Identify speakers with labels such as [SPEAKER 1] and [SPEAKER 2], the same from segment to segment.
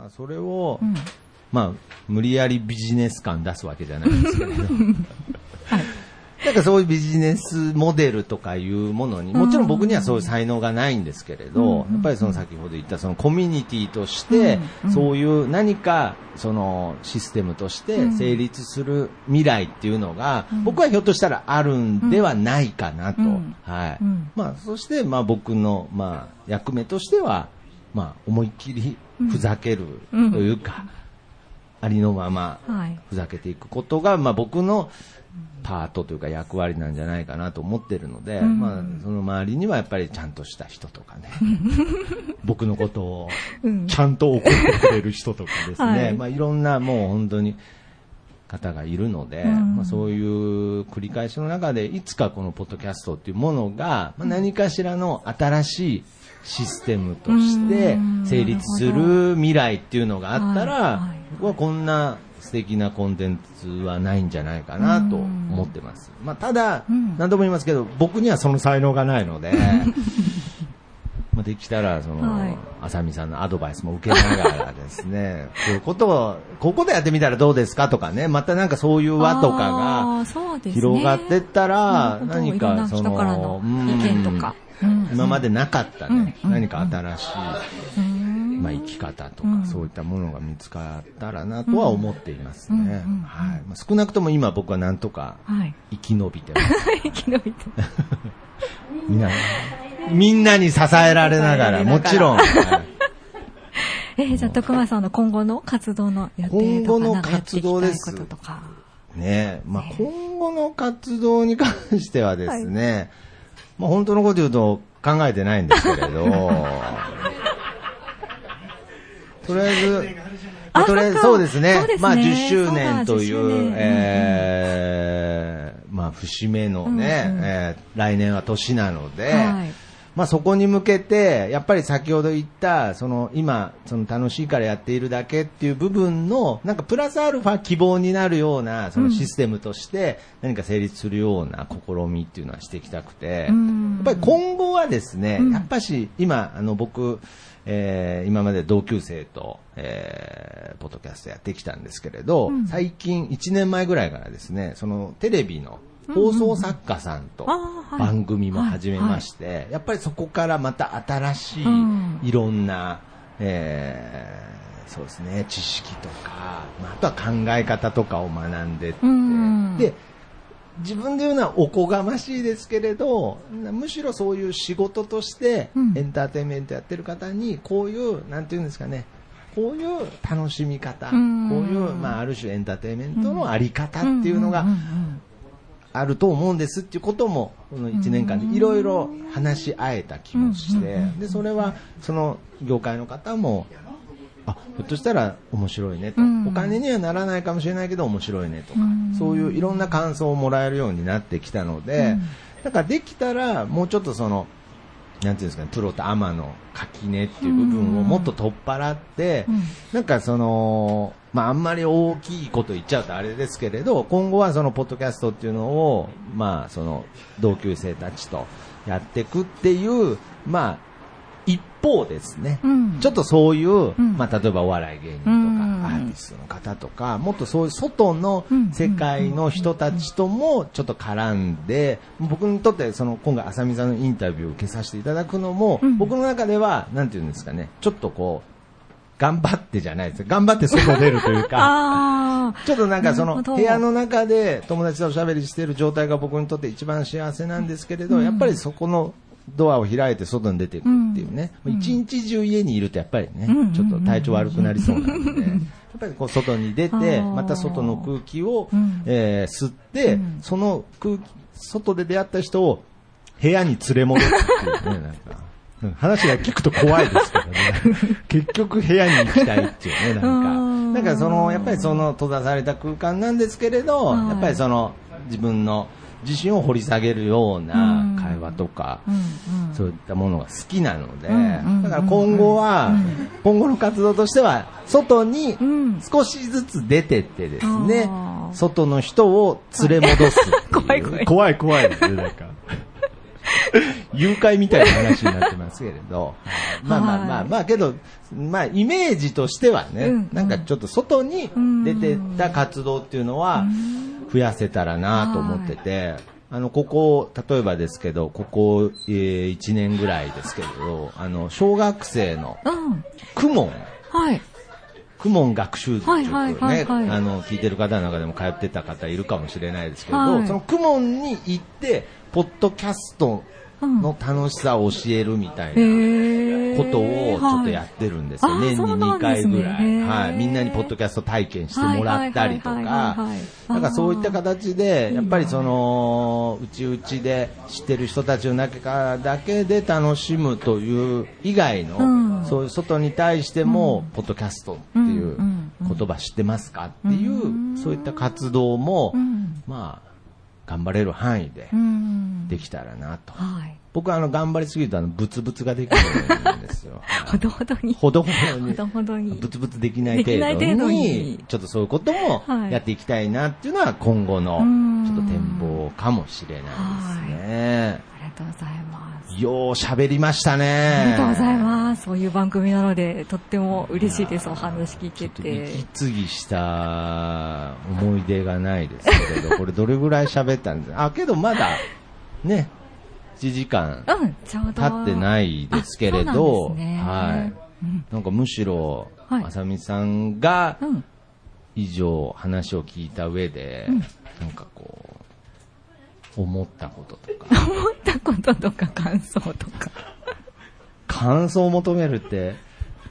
[SPEAKER 1] まあ、それを、
[SPEAKER 2] うん。
[SPEAKER 1] まあ、無理やりビジネス感出すわけじゃないんですけれど。なんかそういうビジネスモデルとかいうものに、もちろん僕にはそういう才能がないんですけれど、やっぱりその先ほど言ったそのコミュニティとして、そういう何かそのシステムとして成立する未来っていうのが、僕はひょっとしたらあるんではないかなと。
[SPEAKER 2] うん。
[SPEAKER 1] はい。
[SPEAKER 2] うん。
[SPEAKER 1] まあ、そして、まあ僕の、まあ、役目としては、まあ、思いっきりふざけるというか、ありのまま、
[SPEAKER 2] はい。
[SPEAKER 1] ふざけていくことが、まあ、僕のパートというか役割なんじゃないかなと思ってるので、
[SPEAKER 2] ん。
[SPEAKER 1] まあ、その周りにはやっぱりちゃんとした人とかね、僕のことを
[SPEAKER 2] うん。
[SPEAKER 1] ちゃんと怒ってくれる人とかですね、
[SPEAKER 2] はい
[SPEAKER 1] い。まあ、いろんなもう本当に方がいるので、
[SPEAKER 2] うん。
[SPEAKER 1] まあ、そういう繰り返しの中でいつかこのポッドキャストっていうものが、まあ、何かしらの新しいシステムとして
[SPEAKER 2] うん。
[SPEAKER 1] 成立する未来っていうのがあったら、
[SPEAKER 2] はいはい
[SPEAKER 1] 僕はこんな素敵なコンテンツはないんじゃないかなと思ってます。まあ、ただ、
[SPEAKER 2] うん。
[SPEAKER 1] 何度も言いますけど、僕にはその才能がないので、まあできたら、その、
[SPEAKER 2] はい。
[SPEAKER 1] あさみさんのアドバイスも受けながらですね、こういうことを、ここでやってみたらどうですかとかね、またなんかそういう輪とか
[SPEAKER 2] あ
[SPEAKER 1] が
[SPEAKER 2] ーそうですね。
[SPEAKER 1] 広がってったら、
[SPEAKER 2] なるほど
[SPEAKER 1] 何かそ
[SPEAKER 2] 人からの
[SPEAKER 1] の、
[SPEAKER 2] 意見とか。うん。
[SPEAKER 1] 今までなかったね、
[SPEAKER 2] うん。
[SPEAKER 1] 何か新しい、
[SPEAKER 2] うん。
[SPEAKER 1] まあ、生き方と
[SPEAKER 2] うん。
[SPEAKER 1] か、そういったものが見つかったらなとは思っていますね。はい。まあ、少なくとも今僕はなんとか
[SPEAKER 2] はい。
[SPEAKER 1] 生き延びてます。
[SPEAKER 2] 生き延びて。
[SPEAKER 1] みんな、みんなに支えられながら、もちろん。は い
[SPEAKER 2] えーじゃあ、徳間さんの今後の活動の予定とか、
[SPEAKER 1] 今後の活動です
[SPEAKER 2] こととか。
[SPEAKER 1] ね。まあ、今後の活動に関してはですね、まあ、本当のこと言うと考えてないんですけれど、とりあえず、
[SPEAKER 2] あ
[SPEAKER 1] とりあえず
[SPEAKER 2] そ
[SPEAKER 1] うですね。まあ、10周年とい
[SPEAKER 2] そうだ10周
[SPEAKER 1] う
[SPEAKER 2] 年、
[SPEAKER 1] えーまあ、節目のね、
[SPEAKER 2] うんうん。
[SPEAKER 1] えー来年は年なので、
[SPEAKER 2] はい
[SPEAKER 1] まあ、そこに向けて、やっぱり先ほど言った、その今、その楽しいからやっているだけっていう部分の、なんかプラスアルファ希望になるような、そのシステムとして何か成立するような試みっていうのはしていきたくて、
[SPEAKER 2] うん。
[SPEAKER 1] やっぱり今後はですね、
[SPEAKER 2] うん。
[SPEAKER 1] やっぱし今、あの僕、えー今まで同級生と、えーポッドキャストやってきたんですけれど、
[SPEAKER 2] うん。
[SPEAKER 1] 最近1年前ぐらいからですね、そのテレビの放送作家さんと番組も始めまして、やっぱりそこからまた新しい
[SPEAKER 2] うん。
[SPEAKER 1] いろんな、えーそうですね、知識とか、まあ、あとは考え方とかを学んでって、
[SPEAKER 2] うん
[SPEAKER 1] で、自分で言うのはおこがましいですけれど、むしろそういう仕事として
[SPEAKER 2] うん。
[SPEAKER 1] エンターテインメントやってる方に、こういう、なんていうんですかね、こういう楽しみ方、こう
[SPEAKER 2] うん
[SPEAKER 1] いう、まあ、ある種エンターテインメントのあり方っていうのがあると思うんですっていうことも、この1年間でいろいろ話し合えた気もして、で、それは、その業界の方も、あ、ひょっとしたら面白いねと、
[SPEAKER 2] うん。
[SPEAKER 1] お金にはならないかもしれないけど面白いねとか、
[SPEAKER 2] うん。
[SPEAKER 1] そういういろんな感想をもらえるようになってきたので、だからできたらもうちょっとその、なんていうんですかね、プロとアマの垣根っていう部分をもっと取っ払って、
[SPEAKER 2] うん。
[SPEAKER 1] なんかその、まああんまり大きいこと言っちゃうとあれですけれど、今後はそのポッドキャストっていうのを、まあその同級生たちとやっていくっていう、まあ一方ですね、
[SPEAKER 2] うん。
[SPEAKER 1] ちょっとそういう、
[SPEAKER 2] ん。
[SPEAKER 1] まあ例えばお笑い芸人とーティストの方とか、もっとそういう外の
[SPEAKER 2] うん
[SPEAKER 1] 世界の人たちともちょっと絡んで、僕にとってその今回浅見さんのインタビューを受けさせていただくのも、
[SPEAKER 2] うん。
[SPEAKER 1] 僕の中では、なんていうんですかね、ちょっとこう、頑張ってじゃないです頑張って外出るというか、
[SPEAKER 2] あ
[SPEAKER 1] ちょっとなんかその部屋の中で友達とおしゃべりしている状態が僕にとって一番幸せなんですけれど、やっぱりそこのドアを開いて外に出ていくっていうね、一日中家にいるとやっぱりね、
[SPEAKER 2] うん。
[SPEAKER 1] ちょっと体調悪くなりそうなので、やっぱりこう外に出
[SPEAKER 2] あ
[SPEAKER 1] て、
[SPEAKER 2] ー
[SPEAKER 1] また外の空気を、
[SPEAKER 2] うん
[SPEAKER 1] えー吸って、
[SPEAKER 2] うん
[SPEAKER 1] その空気、外で出会った人を部屋に連れ戻すっていうね、なんか。う ん話が聞くと怖いですけどね。結局部屋に行きたいっていうね、なんか。
[SPEAKER 2] うん
[SPEAKER 1] なんかその、やっぱりその閉ざされた空間なんですけれど、
[SPEAKER 2] はい
[SPEAKER 1] やっぱりその自分の自身を掘り下げるような会話とか、
[SPEAKER 2] うんうん。
[SPEAKER 1] そういったものが好きなので、
[SPEAKER 2] うんうん
[SPEAKER 1] だから今後は、
[SPEAKER 2] うん。
[SPEAKER 1] 今後の活動としては、外に
[SPEAKER 2] うん。
[SPEAKER 1] 少しずつ出てってですね、外の人を連れ戻すっていう。
[SPEAKER 2] 怖い怖い。
[SPEAKER 1] 怖い怖いですね、なんか。誘拐みたいな話になってますけれど。まあまあまあまあ、けど、まあイメージとしてはね、
[SPEAKER 2] うん
[SPEAKER 1] なんかちょっと外に出てった活動っていうのは増やせたらなと思ってて、あの、ここ、例えばですけど、ここ、えー、1年ぐらいですけれど、あの、小学生の
[SPEAKER 2] うん。
[SPEAKER 1] クモン、
[SPEAKER 2] はい。
[SPEAKER 1] クモン学習塾ね、
[SPEAKER 2] はいはいはいはい
[SPEAKER 1] あの、聞いてる方の中でも通ってた方いるかもしれないですけど、
[SPEAKER 2] はい
[SPEAKER 1] そのクモンに行って、ポッドキャストの楽しさを教えるみたいな。
[SPEAKER 2] へえ。
[SPEAKER 1] ことをちょっとやってるんですよ。
[SPEAKER 2] はい。
[SPEAKER 1] 年に
[SPEAKER 2] あそうな
[SPEAKER 1] 2回ぐらい、はい。みんなにポッドキャスト体験してもらったりとか。なんかそういった形で、やっぱりその、うちうちで知ってる人たちの中だけで楽しむという以外の、
[SPEAKER 2] うん。
[SPEAKER 1] そういう外に対しても、ポッドキャストっていう言葉知ってますか？っていう、
[SPEAKER 2] うん。
[SPEAKER 1] そういった活動も、
[SPEAKER 2] うん。
[SPEAKER 1] まあ、頑張れる範囲で
[SPEAKER 2] うん。
[SPEAKER 1] できたらなと。
[SPEAKER 2] はい。
[SPEAKER 1] 僕はあの、頑張りすぎるとあの、ブツブツができるんですよ。
[SPEAKER 2] ほどほどに。
[SPEAKER 1] ほどほどに。
[SPEAKER 2] ほどほどに。
[SPEAKER 1] ブツブツ
[SPEAKER 2] できない程度
[SPEAKER 1] 度に
[SPEAKER 2] に、
[SPEAKER 1] ちょっとそういうことも
[SPEAKER 2] はい
[SPEAKER 1] やっていきたいなっていうのは今後の
[SPEAKER 2] うん
[SPEAKER 1] ちょっと展望かもしれないですね。
[SPEAKER 2] ありがとうございます。
[SPEAKER 1] よう喋りましたね。
[SPEAKER 2] ありがとうございます。そういう番組なので、とっても嬉しいです。お話聞けて。
[SPEAKER 1] 息継ぎした思い出がないですけれど、これどれぐらい喋ったんですか？あ、けどまだ、ね、1時間。経ってないですけれど、
[SPEAKER 2] なんね
[SPEAKER 1] はい。
[SPEAKER 2] うん
[SPEAKER 1] なんかむしろ、
[SPEAKER 2] はい
[SPEAKER 1] あさみさんが
[SPEAKER 2] うん。
[SPEAKER 1] 以上話を聞いた上で、
[SPEAKER 2] うん
[SPEAKER 1] なんかこう、思ったこととか、
[SPEAKER 2] 思ったこととか感想とか。
[SPEAKER 1] 感想を求めるって、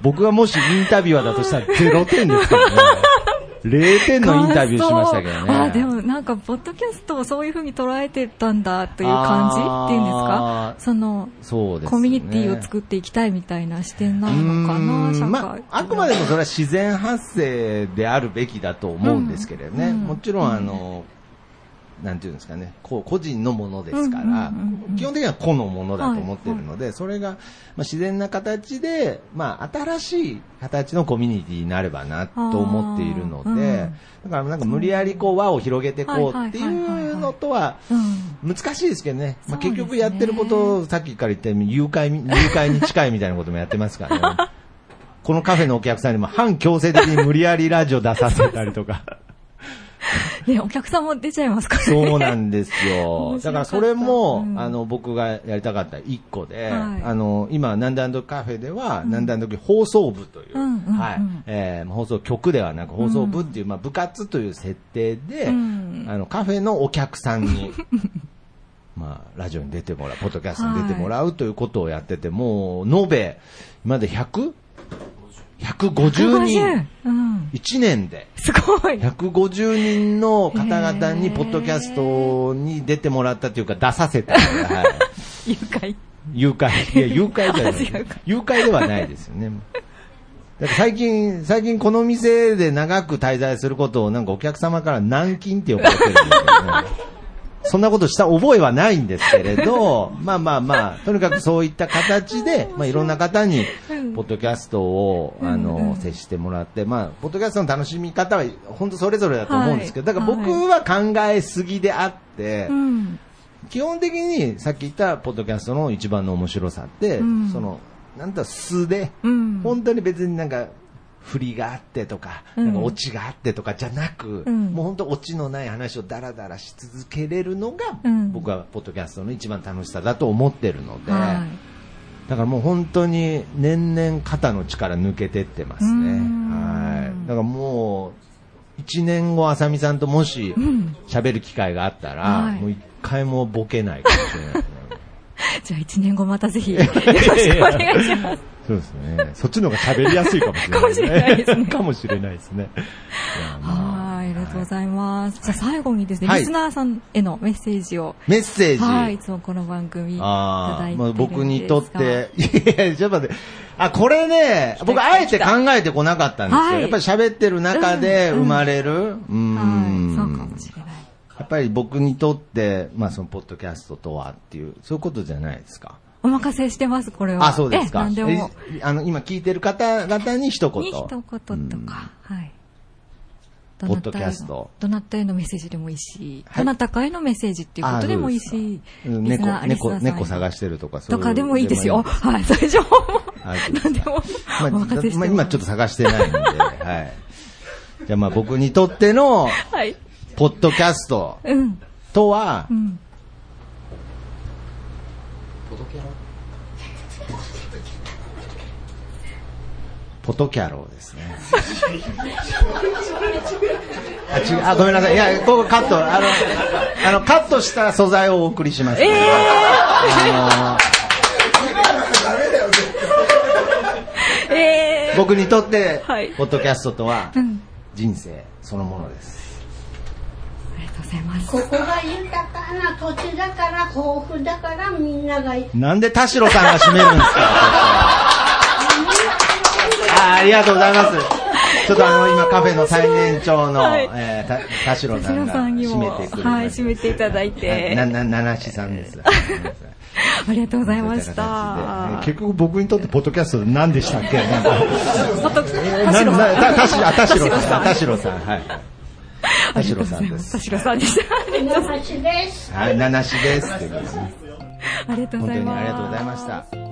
[SPEAKER 1] 僕がもしインタビュアーだとしたら0点ですけどね。0点のインタビューしましたけどね。
[SPEAKER 2] あ、でもなんか、ポッドキャストをそういうふうに捉えてたんだという感じっていうんですか？その、
[SPEAKER 1] そうですね。
[SPEAKER 2] コミュニティを作っていきたいみたいな視点なのか
[SPEAKER 1] う
[SPEAKER 2] な、社会。
[SPEAKER 1] まあ、あくまでもそれは自然発生であるべきだと思うんですけれどね。
[SPEAKER 2] うん
[SPEAKER 1] もちろん、あの、なんていうんですかね、こう個人のものですから、基本的には個のものだと思っているので、それが、まあ、自然な形で、まあ、新しい形のコミュニティになればなと思っているので、
[SPEAKER 2] うん
[SPEAKER 1] だからなんか無理やりこう輪を広げていこうっていうのとは、
[SPEAKER 2] うん。
[SPEAKER 1] 難しいですけどね。まあ、結局やってることをさっきから言ったように誘拐み、誘拐に近いみたいなこともやってますからね。このカフェのお客さんにも反強制的に無理やりラジオ出させたりとか。
[SPEAKER 2] ね、お客さんも出ちゃいますからね。
[SPEAKER 1] そうなんですよ。だからそれも、
[SPEAKER 2] うん。
[SPEAKER 1] あの、僕がやりたかった一個で、
[SPEAKER 2] はい。
[SPEAKER 1] あの、今、なんだんどカフェでは、なん。だんど放送部という、
[SPEAKER 2] うんうんうん。
[SPEAKER 1] はい、えー放送局ではなく放送部っていう、まあ、部活という設定で、
[SPEAKER 2] うん。
[SPEAKER 1] あの、カフェのお客さんに、まあ、ラジオに出てもらう、ポッドキャストに出てもらうということをやってて、もう、延べ、今まで 100?150 人、
[SPEAKER 2] うん。
[SPEAKER 1] 1年で。
[SPEAKER 2] すごい。
[SPEAKER 1] 150人の方々に、ポッドキャストに出てもらったというか、出させた。はい。
[SPEAKER 2] 愉快。
[SPEAKER 1] 誘拐。いや、誘拐じゃない
[SPEAKER 2] か。
[SPEAKER 1] 誘拐ではないですよね。最近、最近この店で長く滞在することをなんかお客様から軟禁って呼ばれてるんですよね。そんなことした覚えはないんですけれど、まあまあまあ、とにかくそういった形で、まあいろんな方に
[SPEAKER 2] うん、
[SPEAKER 1] ポッドキャストを、あの、接してもらって、まあ、ポッドキャストの楽しみ方は、本当それぞれだと思うんですけど、だ
[SPEAKER 2] はい。
[SPEAKER 1] から僕は考えすぎであって、
[SPEAKER 2] うん。
[SPEAKER 1] 基本的にさっき言ったポッドキャストの一番の面白さって、
[SPEAKER 2] うん。
[SPEAKER 1] その、なんだ、素で、
[SPEAKER 2] うん。
[SPEAKER 1] 本当に別になんか、振りがあってとか、
[SPEAKER 2] うん。
[SPEAKER 1] なんかオチがあってとかじゃなく、
[SPEAKER 2] うん。
[SPEAKER 1] もう本当オチのない話をダラダラし続けれるのが、
[SPEAKER 2] うん。
[SPEAKER 1] 僕はポッドキャストの一番楽しさだと思ってるので、
[SPEAKER 2] は
[SPEAKER 1] だからもう本当に年々肩の力抜けてってますね。
[SPEAKER 2] うん。
[SPEAKER 1] はい。だからもう、一年後、あさみさんともし
[SPEAKER 2] うん。
[SPEAKER 1] 喋る機会があったら、
[SPEAKER 2] はい。
[SPEAKER 1] もう一回もボケないかもしれないですね。
[SPEAKER 2] い。じゃあ一年後またぜひ、よろしくお願いします。
[SPEAKER 1] そうですね。そっちの方が喋りやすいかもしれないですね。
[SPEAKER 2] かもしれないですねはい、ありがとうございます。じゃあ最後にですね、
[SPEAKER 1] はい
[SPEAKER 2] リスナーさんへのメッセージを、
[SPEAKER 1] メッセージ？
[SPEAKER 2] はい、いつもこの番組いただいて
[SPEAKER 1] 僕にとって、いやちょっと待って。あ、これね、僕あえて考えてこなかったんですよ。
[SPEAKER 2] はい
[SPEAKER 1] やっぱり喋ってる中で
[SPEAKER 2] うん
[SPEAKER 1] 生まれる。うーん。
[SPEAKER 2] はい、そうかもしれない。
[SPEAKER 1] やっぱり僕にとって、まあそのポッドキャストとはっていう、そういうことじゃないですか。
[SPEAKER 2] お任せしてます、これは。
[SPEAKER 1] あ、そうですか。
[SPEAKER 2] でも。
[SPEAKER 1] えあの、今聞いてる方々に一言。
[SPEAKER 2] に一言とか、はい。ど
[SPEAKER 1] ポッドキャスト。
[SPEAKER 2] どなたへのメッセージでもいいし、
[SPEAKER 1] はい
[SPEAKER 2] どなたかへのメッセージっていうことでもいいし、
[SPEAKER 1] うん猫猫猫探してるとかそういう
[SPEAKER 2] とかでもいいですよ。はい、最初も。
[SPEAKER 1] はい
[SPEAKER 2] 何でも、
[SPEAKER 1] まあ
[SPEAKER 2] お任せして
[SPEAKER 1] まあ今ちょっと探してないんで、はい。じゃあまあ僕にとっての、
[SPEAKER 2] はい。
[SPEAKER 1] ポッドキャスト
[SPEAKER 2] うん。
[SPEAKER 1] とは
[SPEAKER 2] う、ん。
[SPEAKER 1] ポトキャローですね。あ、違う、あ、ごめんなさい。いや、ここカット、あの、あの、カットした素材をお送りします。
[SPEAKER 2] ええ
[SPEAKER 1] あ
[SPEAKER 2] ー、え
[SPEAKER 1] の僕にとって、
[SPEAKER 2] はい
[SPEAKER 1] ポッドキャストとは。人生そのものです。
[SPEAKER 2] ありがとうございます。
[SPEAKER 3] ここが豊かな土地だから豊富だからみんなが
[SPEAKER 1] なんで田代さんが締めるんですかあありがとうございます。ちょっとあの、今カフェの最年長の、
[SPEAKER 2] はい
[SPEAKER 1] えー、た田代さんが締
[SPEAKER 2] も
[SPEAKER 1] めてくれ
[SPEAKER 2] はい締めていただいて
[SPEAKER 1] な、な、ななしさんです。
[SPEAKER 2] ありがとうございまし
[SPEAKER 1] た。結局僕にとってポッドキャスト何でしたっけ？なん。
[SPEAKER 2] 田代
[SPEAKER 1] さん
[SPEAKER 2] 田代さん。
[SPEAKER 1] はい。田代さんです。
[SPEAKER 2] 田。代さんでした。ありがとうございます
[SPEAKER 3] 話です。
[SPEAKER 1] はい、七しです。
[SPEAKER 2] ありがとうご
[SPEAKER 1] 本当に
[SPEAKER 2] ざいます。
[SPEAKER 1] ありがとうございました。